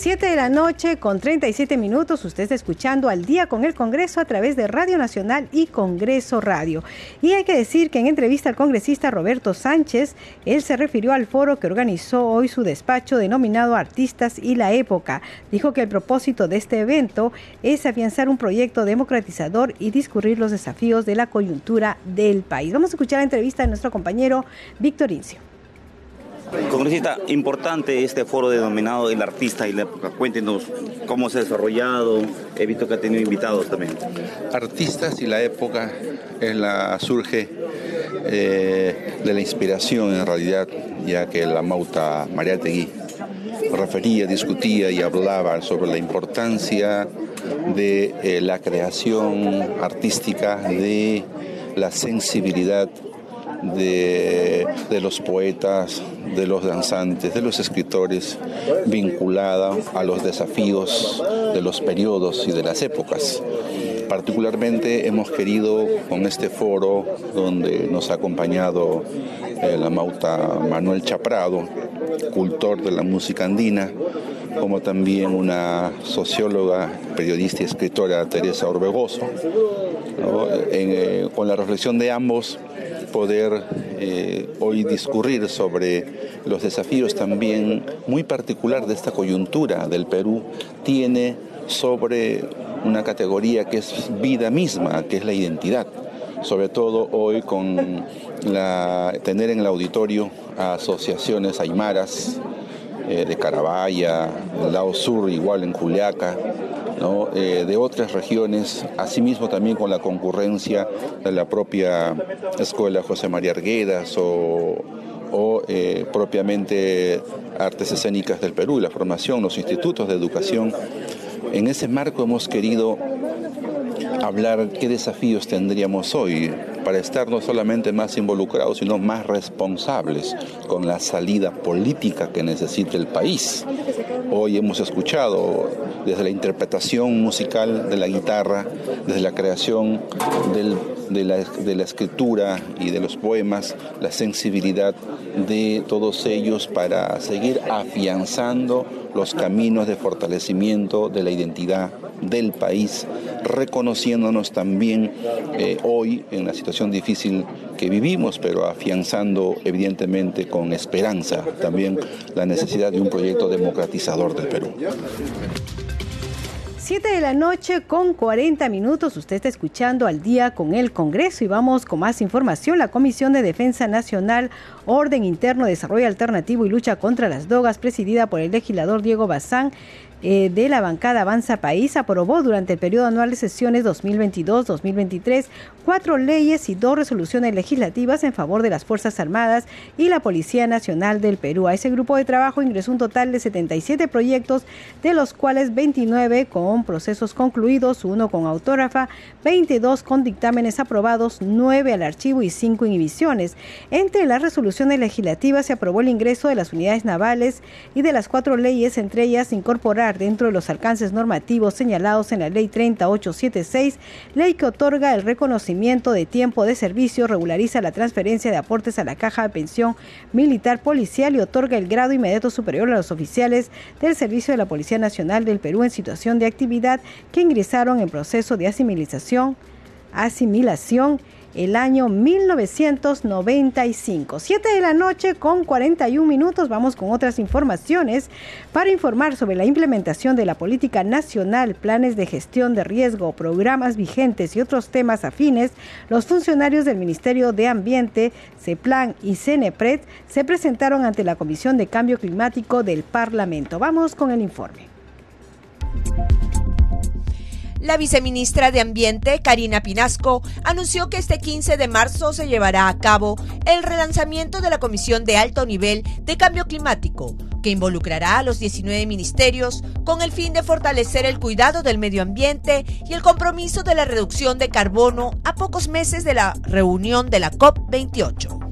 7 de la noche con 37 minutos. Usted está escuchando al día con el Congreso a través de Radio Nacional y Congreso Radio. Y hay que decir que en entrevista al congresista Roberto Sánchez, él se refirió al foro que organizó hoy su despacho denominado Artistas y la Época. Dijo que el propósito de este evento es afianzar un proyecto democratizador y discurrir los desafíos de la coyuntura del país. Vamos a escuchar la entrevista de nuestro compañero Víctor Incio. Congresista, importante este foro denominado El Artista y la Época. Cuéntenos cómo se ha desarrollado. He visto que ha tenido invitados también. Artistas y la Época es la, surge eh, de la inspiración en realidad, ya que la Mauta Mariategui refería, discutía y hablaba sobre la importancia de eh, la creación artística, de la sensibilidad de, los poetas, de los danzantes, de los escritores, vinculada a los desafíos de los periodos y de las épocas. Particularmente hemos querido con este foro donde nos ha acompañado eh, la mauta Manuel Chaprado, cultor de la música andina, como también una socióloga, periodista y escritora Teresa Orbegoso. Eh, con la reflexión de ambos poder eh, hoy discurrir sobre los desafíos también muy particular de esta coyuntura del Perú tiene sobre una categoría que es vida misma, que es la identidad. Sobre todo hoy con tener en el auditorio a asociaciones aymaras eh, de Carabaya, del lado sur igual en Juliaca, eh, de otras regiones, asimismo también con la concurrencia de la propia Escuela José María Arguedas o, eh, propiamente Artes Escénicas del Perú, la formación, los institutos de educación. En ese marco hemos querido hablar qué desafíos tendríamos hoy para estar no solamente más involucrados, sino más responsables con la salida política que necesita el país. Hoy hemos escuchado desde la interpretación musical de la guitarra, desde la creación de la escritura y de los poemas, la sensibilidad de todos ellos para seguir afianzando los caminos de fortalecimiento de la identidad del país, reconociéndonos también eh, hoy en la situación difícil que vivimos, pero afianzando evidentemente con esperanza también la necesidad de un proyecto democratizador del Perú. 7 de la noche con 40 minutos. Usted está escuchando al día con el Congreso y vamos con más información. La Comisión de Defensa Nacional, Orden Interno, Desarrollo Alternativo y Lucha contra las Drogas, presidida por el legislador Diego Bazán, eh, de la bancada Avanza País aprobó durante el periodo anual de sesiones 2022-2023 cuatro leyes y dos resoluciones legislativas en favor de las Fuerzas Armadas y la Policía Nacional del Perú. A ese grupo de trabajo ingresó un total de 77 proyectos, de los cuales 29 con procesos concluidos, uno con autógrafa, 22 con dictámenes aprobados, 9 al archivo y 5 inhibiciones. Entre las resoluciones legislativas se aprobó el ingreso de las unidades navales y de las cuatro leyes, entre ellas incorporar dentro de los alcances normativos señalados en la Ley 30876, ley que otorga el reconocimiento de tiempo de servicio, regulariza la transferencia de aportes a la caja de pensión militar policial y otorga el grado inmediato superior a los oficiales del Servicio de la Policía Nacional del Perú en situación de actividad que ingresaron en proceso de asimilación el año 1995. 7 de la noche con 41 minutos. Vamos con otras informaciones para informar sobre la implementación de la política nacional, planes de gestión de riesgo, programas vigentes y otros temas afines. Los funcionarios del Ministerio de Ambiente, CEPLAN y CENEPRED se presentaron ante la Comisión de Cambio Climático del Parlamento. Vamos con el informe. La viceministra de Ambiente, Karina Pinasco, anunció que este 15 de marzo se llevará a cabo el relanzamiento de la Comisión de Alto Nivel de Cambio Climático, que involucrará a los 19 ministerios con el fin de fortalecer el cuidado del medio ambiente y el compromiso de la reducción de carbono a pocos meses de la reunión de la COP28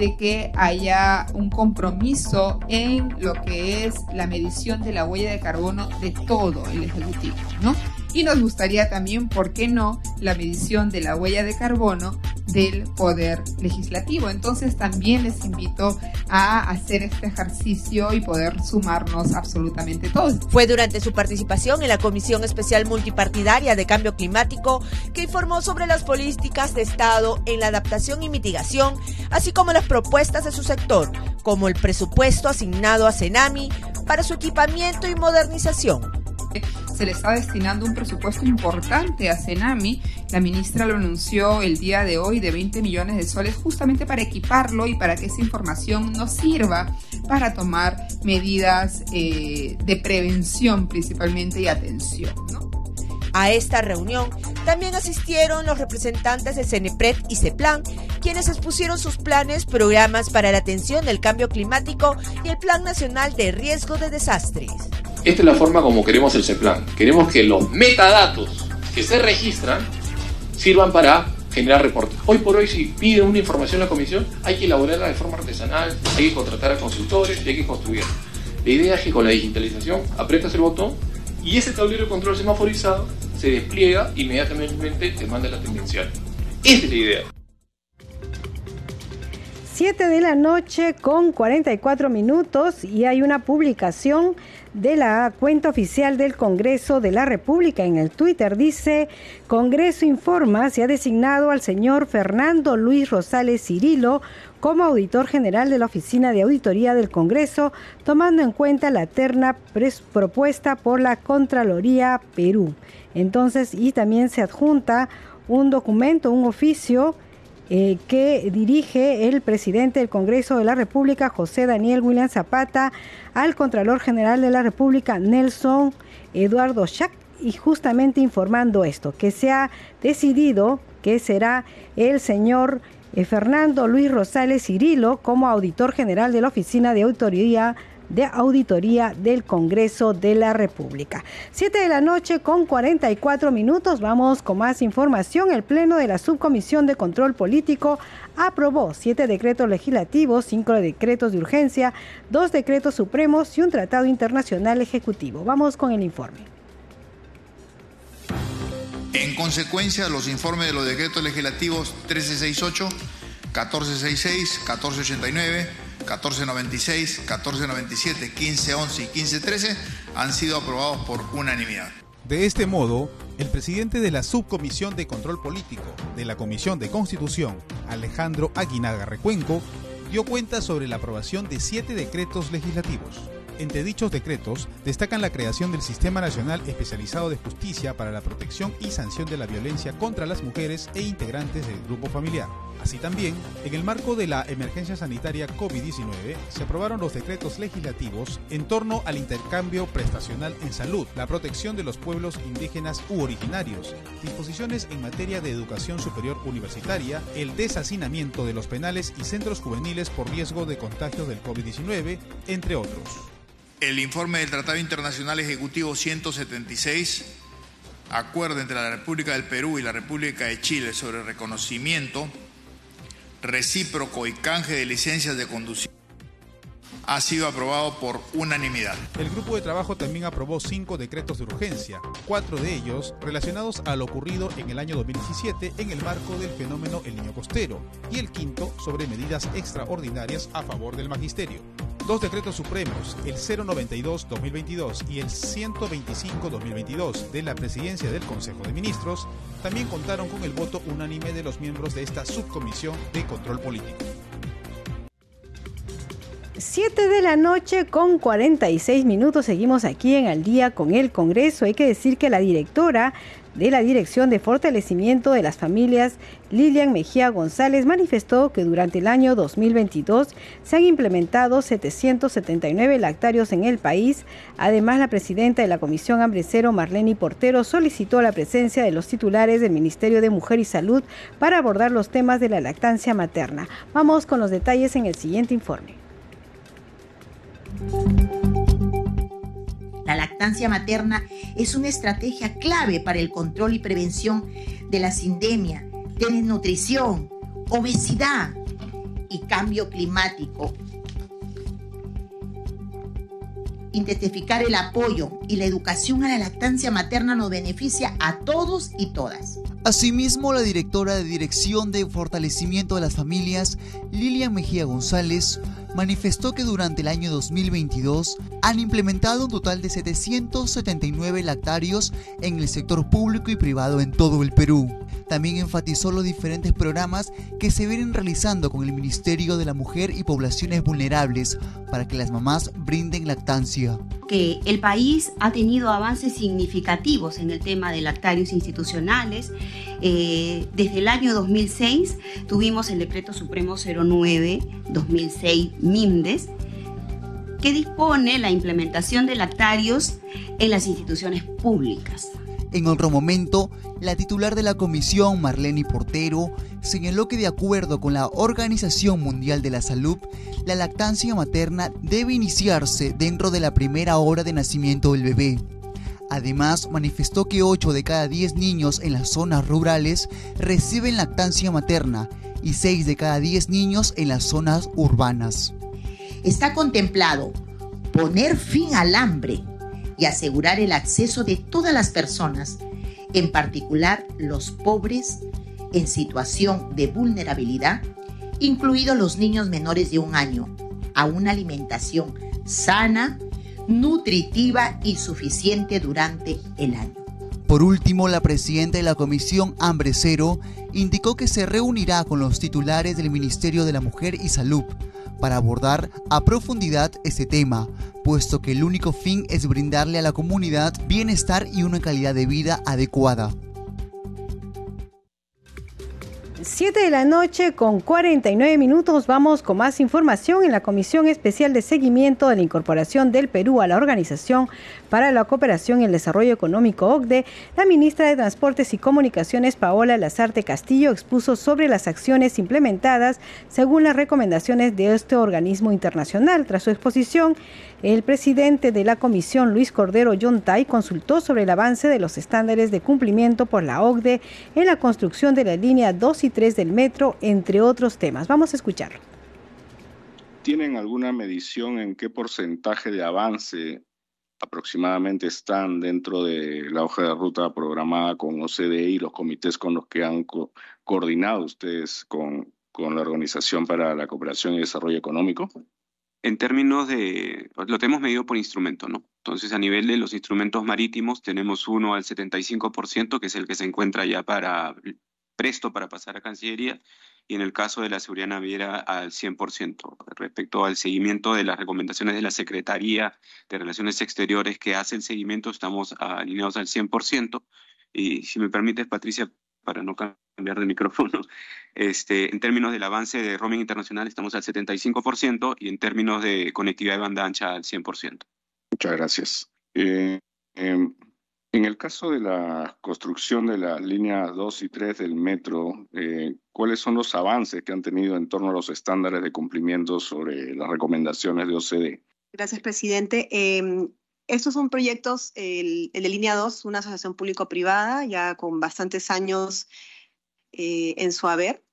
de que haya un compromiso en lo que es la medición de la huella de carbono de todo el Ejecutivo, ¿no? Y nos gustaría también, ¿por qué no?, la medición de la huella de carbono del Poder Legislativo. Entonces también les invito a hacer este ejercicio y poder sumarnos absolutamente todos. Fue durante su participación en la Comisión Especial Multipartidaria de Cambio Climático que informó sobre las políticas de Estado en la adaptación y mitigación, así como las propuestas de su sector, como el presupuesto asignado a Cenami para su equipamiento y modernización se le está destinando un presupuesto importante a Cenami. La ministra lo anunció el día de hoy de 20 millones de soles justamente para equiparlo y para que esa información nos sirva para tomar medidas eh, de prevención principalmente y atención. A esta reunión también asistieron los representantes de CENEPRED y CEPLAN, quienes expusieron sus planes, programas para la atención del cambio climático y el Plan Nacional de Riesgo de Desastres. Esta es la forma como queremos el CEPLAN. Queremos que los metadatos que se registran sirvan para generar reportes. Hoy por hoy, si piden una información a la comisión, hay que elaborarla de forma artesanal, hay que contratar a consultores y hay que construir. La idea es que con la digitalización apretas el botón y ese tablero de control semaforizado se despliega inmediatamente te manda la tendencial. Esta es la idea. 7 de la noche con 44 minutos y hay una publicación de la cuenta oficial del Congreso de la República en el Twitter. Dice, Congreso informa, se ha designado al señor Fernando Luis Rosales Cirilo como auditor general de la Oficina de Auditoría del Congreso, tomando en cuenta la terna propuesta por la Contraloría Perú. Entonces, y también se adjunta un documento, un oficio eh, que dirige el presidente del Congreso de la República, José Daniel William Zapata, al Contralor General de la República, Nelson Eduardo Schack, y justamente informando esto, que se ha decidido que será el señor eh, Fernando Luis Rosales Cirilo como auditor general de la Oficina de Auditoría de Auditoría del Congreso de la República. Siete de la noche con 44 minutos. Vamos con más información. El Pleno de la Subcomisión de Control Político aprobó siete decretos legislativos, cinco decretos de urgencia, dos decretos supremos y un tratado internacional ejecutivo. Vamos con el informe. En consecuencia, los informes de los decretos legislativos 1368, 1466, 1489, 1496, 1497, 1511 y 1513 han sido aprobados por unanimidad. De este modo, el presidente de la Subcomisión de Control Político de la Comisión de Constitución, Alejandro Aguinaga Recuenco, dio cuenta sobre la aprobación de siete decretos legislativos. Entre dichos decretos destacan la creación del Sistema Nacional Especializado de Justicia para la Protección y Sanción de la Violencia contra las Mujeres e integrantes del grupo familiar. Así también, en el marco de la emergencia sanitaria COVID-19, se aprobaron los decretos legislativos en torno al intercambio prestacional en salud, la protección de los pueblos indígenas u originarios, disposiciones en materia de educación superior universitaria, el deshacinamiento de los penales y centros juveniles por riesgo de contagio del COVID-19, entre otros. El informe del Tratado Internacional Ejecutivo 176, acuerdo entre la República del Perú y la República de Chile sobre reconocimiento recíproco y canje de licencias de conducción, ha sido aprobado por unanimidad. El grupo de trabajo también aprobó cinco decretos de urgencia, cuatro de ellos relacionados a lo ocurrido en el año 2017 en el marco del fenómeno El Niño Costero, y el quinto sobre medidas extraordinarias a favor del magisterio. Dos decretos supremos, el 092-2022 y el 125-2022 de la Presidencia del Consejo de Ministros, también contaron con el voto unánime de los miembros de esta subcomisión de control político. 7 de la noche con 46 minutos. Seguimos aquí en Al día con el Congreso. Hay que decir que la directora de la Dirección de Fortalecimiento de las Familias, Lilian Mejía González, manifestó que durante el año 2022 se han implementado 779 lactarios en el país. Además, la presidenta de la Comisión Hambrecero, Marlene Portero, solicitó la presencia de los titulares del Ministerio de Mujer y Salud para abordar los temas de la lactancia materna. Vamos con los detalles en el siguiente informe. La lactancia materna es una estrategia clave para el control y prevención de la sindemia, de desnutrición, obesidad y cambio climático. Intensificar el apoyo y la educación a la lactancia materna nos beneficia a todos y todas. Asimismo, la directora de Dirección de Fortalecimiento de las Familias, Lilian Mejía González, manifestó que durante el año 2022 han implementado un total de 779 lactarios en el sector público y privado en todo el Perú. También enfatizó los diferentes programas que se vienen realizando con el Ministerio de la Mujer y Poblaciones Vulnerables para que las mamás brinden lactancia. Que el país ha tenido avances significativos en el tema de lactarios institucionales. Eh, desde el año 2006 tuvimos el Decreto Supremo 09-2006 MIMDES, que dispone la implementación de lactarios en las instituciones públicas. En otro momento, la titular de la comisión, Marlene Portero, señaló que de acuerdo con la Organización Mundial de la Salud, la lactancia materna debe iniciarse dentro de la primera hora de nacimiento del bebé. Además, manifestó que 8 de cada 10 niños en las zonas rurales reciben lactancia materna y 6 de cada 10 niños en las zonas urbanas. Está contemplado poner fin al hambre y asegurar el acceso de todas las personas, en particular los pobres en situación de vulnerabilidad, incluidos los niños menores de un año, a una alimentación sana, nutritiva y suficiente durante el año. Por último, la presidenta de la Comisión Hambre Cero indicó que se reunirá con los titulares del Ministerio de la Mujer y Salud para abordar a profundidad este tema, puesto que el único fin es brindarle a la comunidad bienestar y una calidad de vida adecuada. 7 de la noche con 49 minutos vamos con más información en la Comisión Especial de Seguimiento de la Incorporación del Perú a la Organización para la Cooperación y el Desarrollo Económico OCDE. La ministra de Transportes y Comunicaciones Paola Lazarte Castillo expuso sobre las acciones implementadas según las recomendaciones de este organismo internacional. Tras su exposición, el presidente de la comisión, Luis Cordero Yontay, consultó sobre el avance de los estándares de cumplimiento por la OCDE en la construcción de la línea 2 y 3 del metro, entre otros temas. Vamos a escucharlo. ¿Tienen alguna medición en qué porcentaje de avance aproximadamente están dentro de la hoja de ruta programada con OCDE y los comités con los que han coordinado ustedes con, con la Organización para la Cooperación y Desarrollo Económico? En términos de, lo tenemos medido por instrumento, ¿no? Entonces, a nivel de los instrumentos marítimos, tenemos uno al 75%, que es el que se encuentra ya para presto para pasar a Cancillería, y en el caso de la seguridad naviera al 100%. Respecto al seguimiento de las recomendaciones de la Secretaría de Relaciones Exteriores que hace el seguimiento, estamos alineados al 100%. Y si me permites, Patricia, para no cambiar de micrófono, [laughs] este, en términos del avance de roaming internacional estamos al 75% y en términos de conectividad de banda ancha al 100%. Muchas gracias. Eh, em, en el caso de la construcción de la línea 2 y 3 del metro, eh, ¿cuáles son los avances que han tenido en torno a los estándares de cumplimiento sobre las recomendaciones de OCDE? Gracias, presidente. Em, estos son proyectos, el, de línea 2, una asociación público-privada, ya con bastantes años eh, en su haber.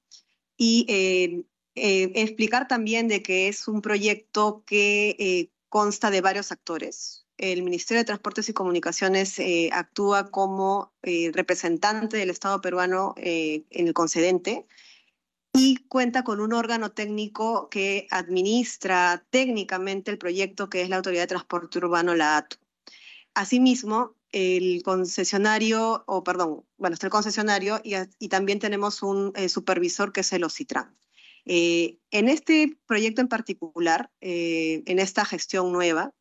Y em, eh, explicar también de que es un proyecto que consta de varios actores el Ministerio de Transportes y Comunicaciones eh, actúa como eh, representante del Estado peruano eh, en el concedente y cuenta con un órgano técnico que administra técnicamente el proyecto, que es la Autoridad de Transporte Urbano, la ATU. Asimismo, el concesionario, o perdón, bueno, está el concesionario y, y también tenemos un supervisor que es el OCITRAN. en este proyecto en particular, en esta gestión nueva,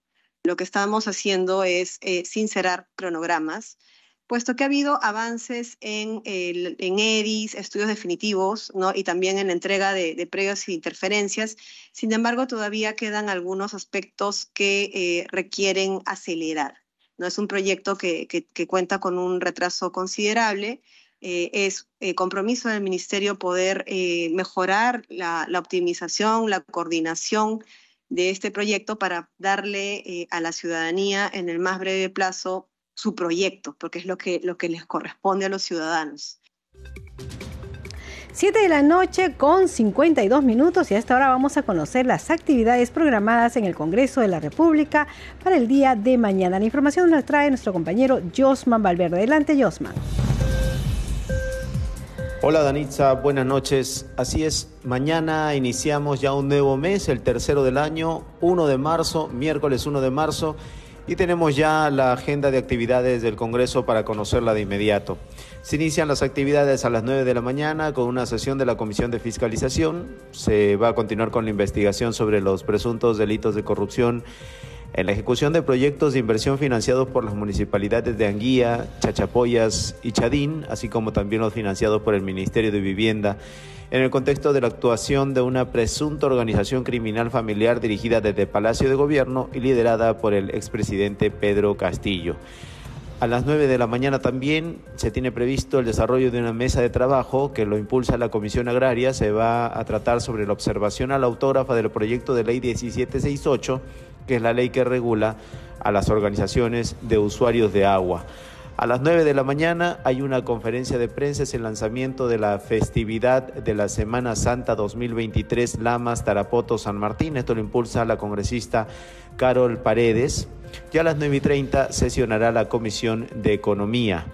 lo que estamos haciendo es eh, sincerar cronogramas, puesto que ha habido avances en, en EDIs, estudios definitivos, ¿no? y también en la entrega de, de previos e interferencias. Sin embargo, todavía quedan algunos aspectos que eh, requieren acelerar. ¿no? Es un proyecto que, cuenta con un retraso considerable. Eh, es compromiso del Ministerio poder mejorar la, la optimización, la coordinación de este proyecto para darle eh, a la ciudadanía en el más breve plazo su proyecto, porque es lo que, lo que les corresponde a los ciudadanos. 7 de la noche con 52 minutos y a esta hora vamos a conocer las actividades programadas en el Congreso de la República para el día de mañana. La información nos trae nuestro compañero Josman Valverde. Adelante, Josman. Hola Danitza, buenas noches. Así es, mañana iniciamos ya un nuevo mes, el tercero del año, 1 de marzo, miércoles 1 de marzo, y tenemos ya la agenda de actividades del Congreso para conocerla de inmediato. Se inician las actividades a las 9 de la mañana con una sesión de la Comisión de Fiscalización. Se va a continuar con la investigación sobre los presuntos delitos de corrupción en la ejecución de proyectos de inversión financiados por las municipalidades de Anguía, Chachapoyas y Chadín, así como también los financiados por el Ministerio de Vivienda, en el contexto de la actuación de una presunta organización criminal familiar dirigida desde Palacio de Gobierno y liderada por el expresidente Pedro Castillo. A las 9 de la mañana también se tiene previsto el desarrollo de una mesa de trabajo que lo impulsa la Comisión Agraria. Se va a tratar sobre la observación a la autógrafa del proyecto de ley 1768 que es la ley que regula a las organizaciones de usuarios de agua. A las 9 de la mañana hay una conferencia de prensa, es el lanzamiento de la festividad de la Semana Santa 2023 Lamas Tarapoto San Martín. Esto lo impulsa la congresista Carol Paredes. Ya a las 9 y 30 sesionará la Comisión de Economía.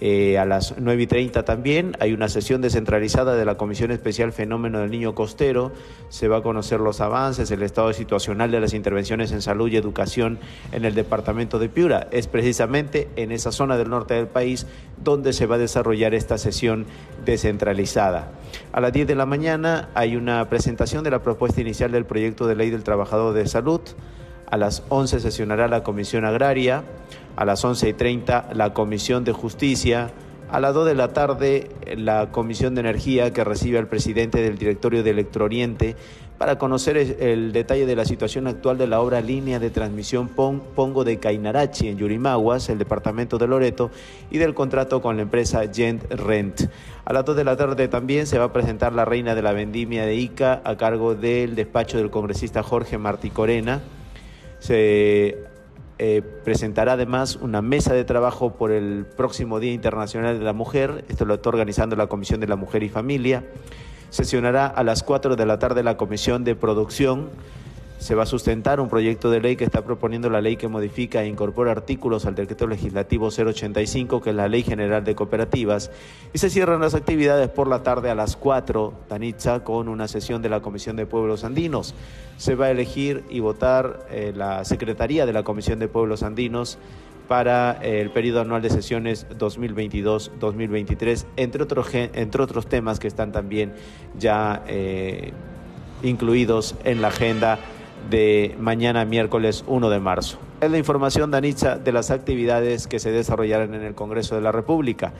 Eh, a las 9 y 30 también hay una sesión descentralizada de la Comisión Especial Fenómeno del Niño Costero. Se va a conocer los avances, el estado situacional de las intervenciones en salud y educación en el departamento de Piura. Es precisamente en esa zona del norte del país donde se va a desarrollar esta sesión descentralizada. A las 10 de la mañana hay una presentación de la propuesta inicial del proyecto de ley del trabajador de salud. A las 11 sesionará la Comisión Agraria a las 11 y 30 la Comisión de Justicia, a las 2 de la tarde la Comisión de Energía que recibe al presidente del directorio de Electrooriente para conocer el detalle de la situación actual de la obra línea de transmisión Pongo de Cainarachi en Yurimaguas, el departamento de Loreto, y del contrato con la empresa Gent Rent. A las 2 de la tarde también se va a presentar la reina de la vendimia de Ica a cargo del despacho del congresista Jorge Martí Corena. Se eh, presentará además una mesa de trabajo por el próximo Día Internacional de la Mujer. Esto lo está organizando la Comisión de la Mujer y Familia. Sesionará a las 4 de la tarde la Comisión de Producción. Se va a sustentar un proyecto de ley que está proponiendo la ley que modifica e incorpora artículos al decreto legislativo 085, que es la Ley General de Cooperativas, y se cierran las actividades por la tarde a las 4, Tanitza, con una sesión de la Comisión de Pueblos Andinos. Se va a elegir y votar eh, la Secretaría de la Comisión de Pueblos Andinos para eh, el periodo anual de sesiones 2022-2023, entre otros, entre otros temas que están también ya eh, incluidos en la agenda de mañana miércoles 1 de marzo. Es la información, Danitza, de las actividades que se desarrollarán en el Congreso de la República.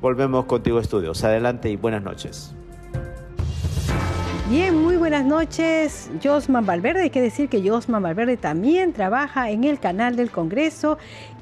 Volvemos contigo, estudios. Adelante y buenas noches. Bien, muy buenas noches. Josman Valverde, hay que decir que Josman Valverde también trabaja en el canal del Congreso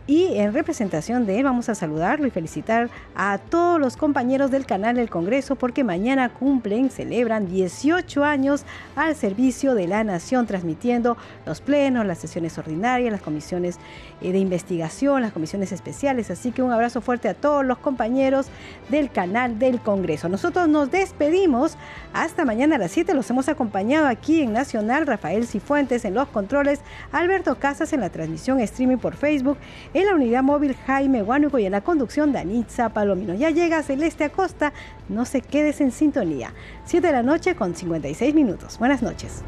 y en representación de él vamos a saludarlo y felicitar a todos los compañeros del canal del Congreso porque mañana cumplen, celebran 18 años al servicio de la nación, transmitiendo los plenos, las sesiones ordinarias, las comisiones eh, de investigación, las comisiones especiales. Así que un abrazo fuerte a todos los compañeros del canal del Congreso. Nosotros nos despedimos. Hasta mañana a las 7 los hemos acompañado aquí en Nacional, Rafael Cifuentes en los controles, Alberto Casas en la transmisión streaming por Facebook en la unidad móvil Jaime Huánuco y en la conducción Danitza Palomino. Ya llega Celeste Acosta, no se quedes en sintonía. 7 de la noche con 56 minutos. Buenas noches.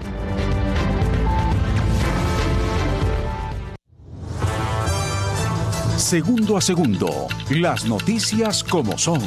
Segundo a segundo, las noticias como son.